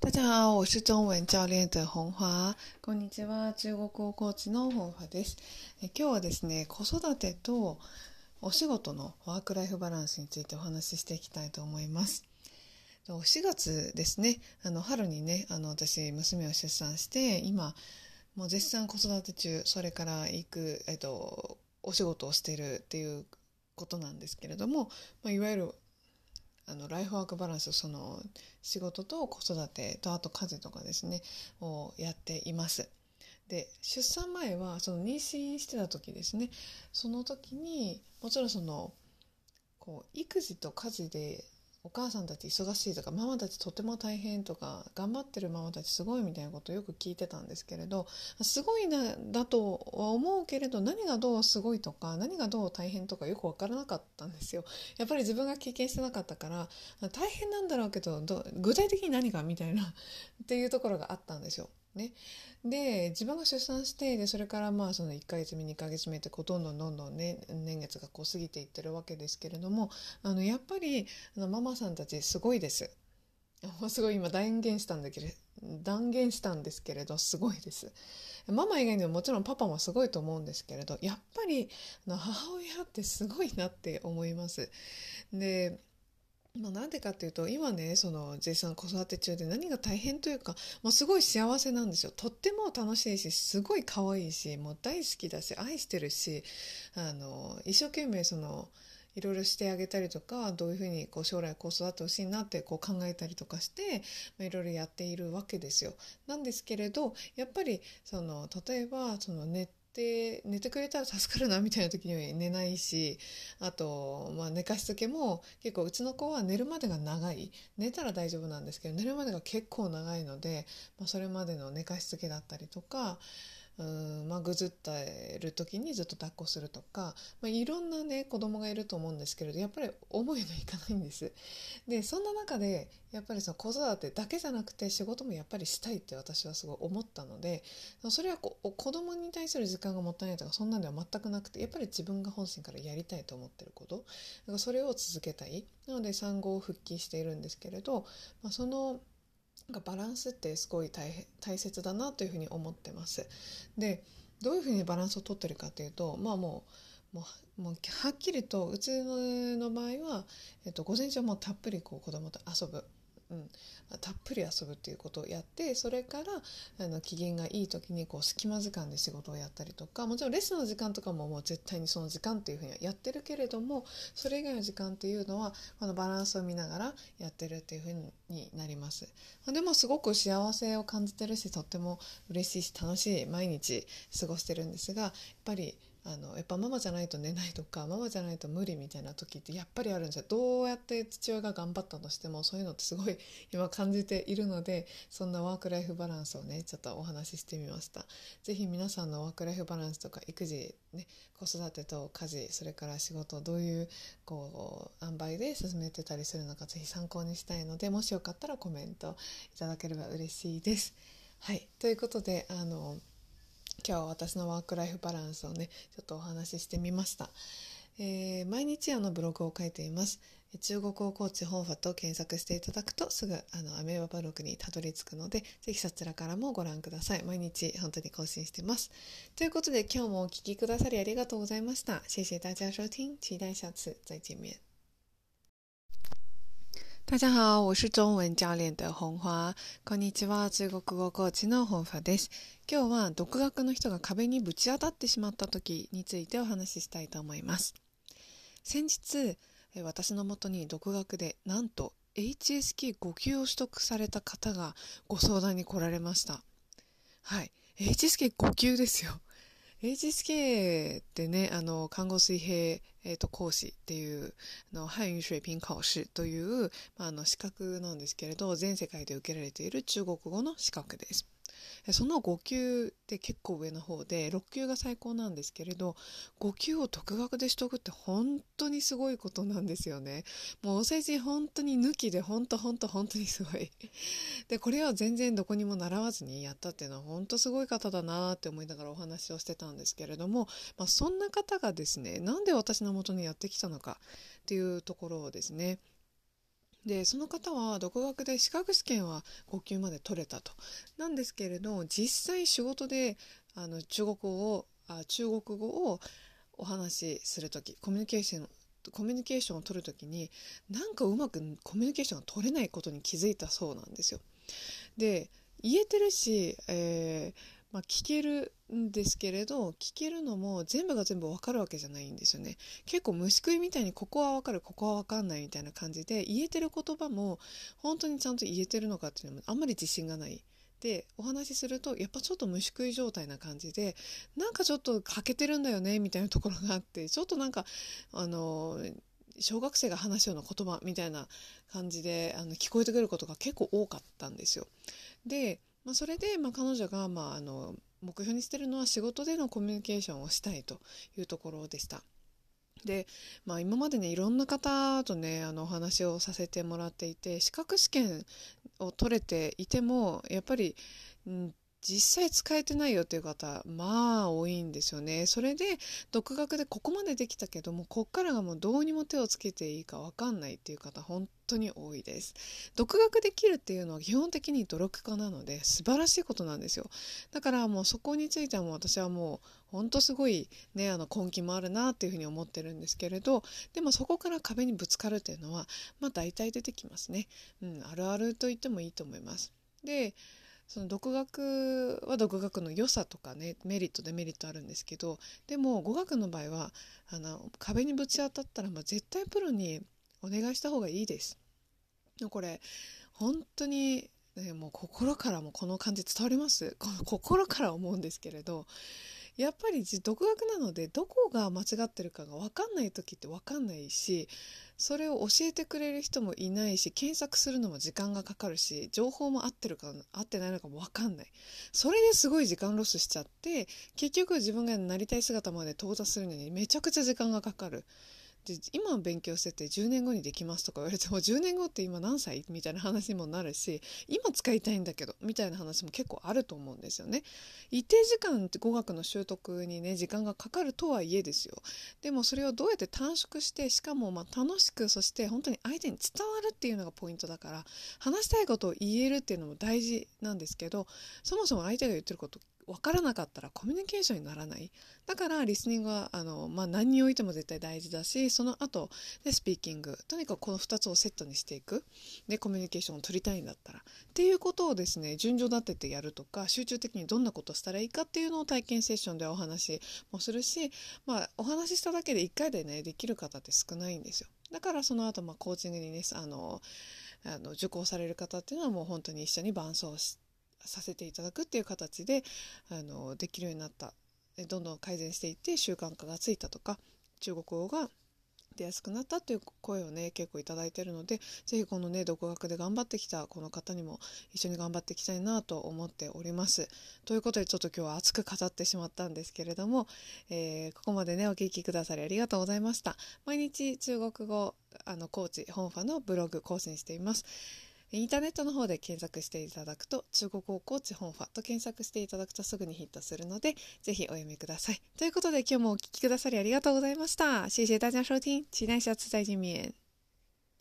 大家好，我是中文教練的本華。こんにちは、中国語コーチの本華です。え今日はですね、子育てとお仕事のワークライフバランスについてお話ししていきたいと思います。4月ですね、あの春にね、あの私娘を出産して、今もう絶賛子育て中、それから行くえっとお仕事をしているっていうことなんですけれども、まあ、いわゆるあのライフワークバランスその仕事と子育てとあと家事とかですねをやっています。で出産前はその妊娠してた時ですねその時にもちろんそのこう育児と家事でお母さんたち忙しいとかママたちとても大変とか頑張ってるママたちすごいみたいなことをよく聞いてたんですけれどすごいなだとは思うけれど何がどうすごいとか何がどう大変とかよく分からなかったんですよ。やっぱり自分が経験してなかったから大変なんだろうけど具体的に何がみたいなっていうところがあったんですよ。ね、で自分が出産してでそれからまあその1ヶ月目2ヶ月目ってこうどんどどんどん、ね、年月がこう過ぎていってるわけですけれどもあのやっぱりあのママさんたちすごいです。すごい今断言したんだけど断言したんですけれどすごいです。ママ以外にももちろんパパもすごいと思うんですけれどやっぱり母親ってすごいなって思います。でまあ、なんでかっていうと今ねその J さん子育て中で何が大変というかもうすごい幸せなんですよとっても楽しいしすごい可愛いしもう大好きだし愛してるしあの一生懸命そのいろいろしてあげたりとかどういうふうにこう将来こう育てほしいなってこう考えたりとかして、いろいろやっているわけですよ。なんですけれどやっぱりその例えばそのネッで寝てくれたら助かるなみたいな時には寝ないしあと、まあ、寝かしつけも結構うちの子は寝るまでが長い。寝たら大丈夫なんですけど寝るまでが結構長いので、まあ、それまでの寝かしつけだったりとかうんまあ、ぐずってる時にずっと抱っこするとか、まあ、いろんなね子供がいると思うんですけれどやっぱり思いのいかないんです。でそんな中でやっぱりその子育てだけじゃなくて仕事もやっぱりしたいって私はすごい思ったのでそれはこ子供に対する時間がもったいないとかそんなんでは全くなくてやっぱり自分が本心からやりたいと思ってることそれを続けたいなので産後を復帰しているんですけれど、まあ、そのなんかバランスってすごい大大切だなというふうに思ってます。でどういうふうにバランスをとってるかというとまあもうもうもうはっきりとうちの場合は、えっと、午前中はもうたっぷりこう子供と遊ぶうん、たっぷり遊ぶっていうことをやってそれからあの機嫌がいい時にこう隙間時間で仕事をやったりとかもちろんレッスンの時間とかももう絶対にその時間っていうふうにはやってるけれどもそれ以外の時間っていうのはこのバランスを見ながらやってるっていうふうになります。でもすごく幸せを感じてるしとっても嬉しいし楽しい毎日過ごしてるんですがやっぱりあのやっぱママじゃないと寝ないとかママじゃないと無理みたいな時ってやっぱりあるんですよ。どうやって父親が頑張ったとしてもそういうのってすごい今感じているのでそんなワークライフバランスをねちょっとお話ししてみました。是非皆さんのワークライフバランスとか育児ね子育てと家事それから仕事どういうこう塩梅で進めてたりするのか是非参考にしたいのでもしよかったらコメントいただければ嬉しいです。はい。ということであの今日は私のワークライフバランスをねちょっとお話ししてみました、えー、毎日あのブログを書いています。中国語コーチ本ファと検索していただくとすぐあのアメーバブログにたどり着くのでぜひそちらからもご覧ください。毎日本当に更新してます。ということで今日もお聴きくださりありがとうございました。谢谢大家收听期待下次再见面大家好，我是中文教練的本花。こんにちは、中国語コーチの本花です。今日は独学の人が壁にぶち当たってしまった時についてお話ししたいと思います。先日、私のもとに独学でなんと HSK5 級を取得された方がご相談に来られました。はい。HSK5 級ですよ。HSK ってね、あの、看護水平、えーと、講師っていうあの汉語水平考試という、まあ、あの資格なんですけれど全世界で受けられている中国語の資格です。その5級って結構上の方で6級が最高なんですけれど5級を独学で取得って本当にすごいことなんですよね。もうお世辞本当に抜きで本当本当本当にすごい。でこれは全然どこにも習わずにやったっていうのは本当すごい方だなって思いながらお話をしてたんですけれども、まあ、そんな方がですねなんで私のもとにやってきたのかっていうところをですねでその方は独学で資格試験は5級まで取れたと。なんですけれど実際仕事であの中国語をあ中国語をお話しする時コミュニケーションコミュニケーションを取る時になんかうまくコミュニケーションが取れないことに気づいたそうなんですよ。で言えてるし、えーまあ、聞けるんですけれど聞けるのも全部が全部わかるわけじゃないんですよね結構虫食いみたいにここはわかるここはわかんないみたいな感じで言えてる言葉も本当にちゃんと言えてるのかっていうのもあんまり自信がないでお話しするとやっぱちょっと虫食い状態な感じでなんかちょっと欠けてるんだよねみたいなところがあってちょっとなんかあの小学生が話すような言葉みたいな感じであの聞こえてくることが結構多かったんですよ。でまあ、それで、まあ、彼女が、まあ、あの目標にしてるのは仕事でのコミュニケーションをしたいというところでした。で、まあ、今までねいろんな方とねあのお話をさせてもらっていて資格試験を取れていてもやっぱり、実際使えてないよっていう方まあ多いんですよね。それで独学でここまでできたけどもこっからがもうどうにも手をつけていいか分かんないっていう方本当に多いです。独学できるっていうのは基本的に努力家なので素晴らしいことなんですよ。だからもうそこについてはもう私はもう本当すごいねあの根気もあるなっていうふうに思ってるんですけれどでもそこから壁にぶつかるっていうのはまあ大体出てきますね。うん、あるあると言ってもいいと思います。でその独学は独学の良さとかねメリットデメリットあるんですけどでも語学の場合はあの壁にぶち当たったら、まあ、絶対プロにお願いした方がいいです。これ本当に、もう心からもこの感じ伝わります？心から思うんですけれどやっぱり独学なのでどこが間違ってるかが分かんない時って分かんないしそれを教えてくれる人もいないし検索するのも時間がかかるし情報も合ってるか合ってないのかも分かんない。それですごい時間ロスしちゃって結局自分がなりたい姿まで到達するのにめちゃくちゃ時間がかかる。で今勉強してて10年後にできますとか言われても10年後って今何歳みたいな話にもなるし今使いたいんだけどみたいな話も結構あると思うんですよね。一定時間って語学の習得にね時間がかかるとはいえですよ。でもそれをどうやって短縮してしかもま楽しくそして本当に相手に伝わるっていうのがポイントだから話したいことを言えるっていうのも大事なんですけどそもそも相手が言ってること分からなかったらコミュニケーションにならない。だからリスニングはあの、まあ、何においても絶対大事だしその後でスピーキングとにかくこの2つをセットにしていく。でコミュニケーションを取りたいんだったら。っていうことをですね順序立ててやるとか集中的にどんなことをしたらいいかっていうのを体験セッションではお話もするし、まあ、お話ししただけで1回でねできる方って少ないんですよ。だからその後まあコーチングにねあのあの受講される方っていうのはもう本当に一緒に伴走してさせていただくっていう形であのできるようになったどんどん改善していって習慣化がついたとか中国語が出やすくなったという声をね結構いただいてるので是非このね独学で頑張ってきたこの方にも一緒に頑張っていきたいなと思っております。ということでちょっと今日は熱く語ってしまったんですけれども、えー、ここまでねお聴きくださりありがとうございました。毎日中国語あのコーチ本ファのブログ更新しています。インターネットの方で検索していただくと、中国語コーチ本ファと検索していただくとすぐにヒットするので、ぜひお読みください。ということで今日もお聴きくださりありがとうございました。谢谢大家收听，期待下次再见面。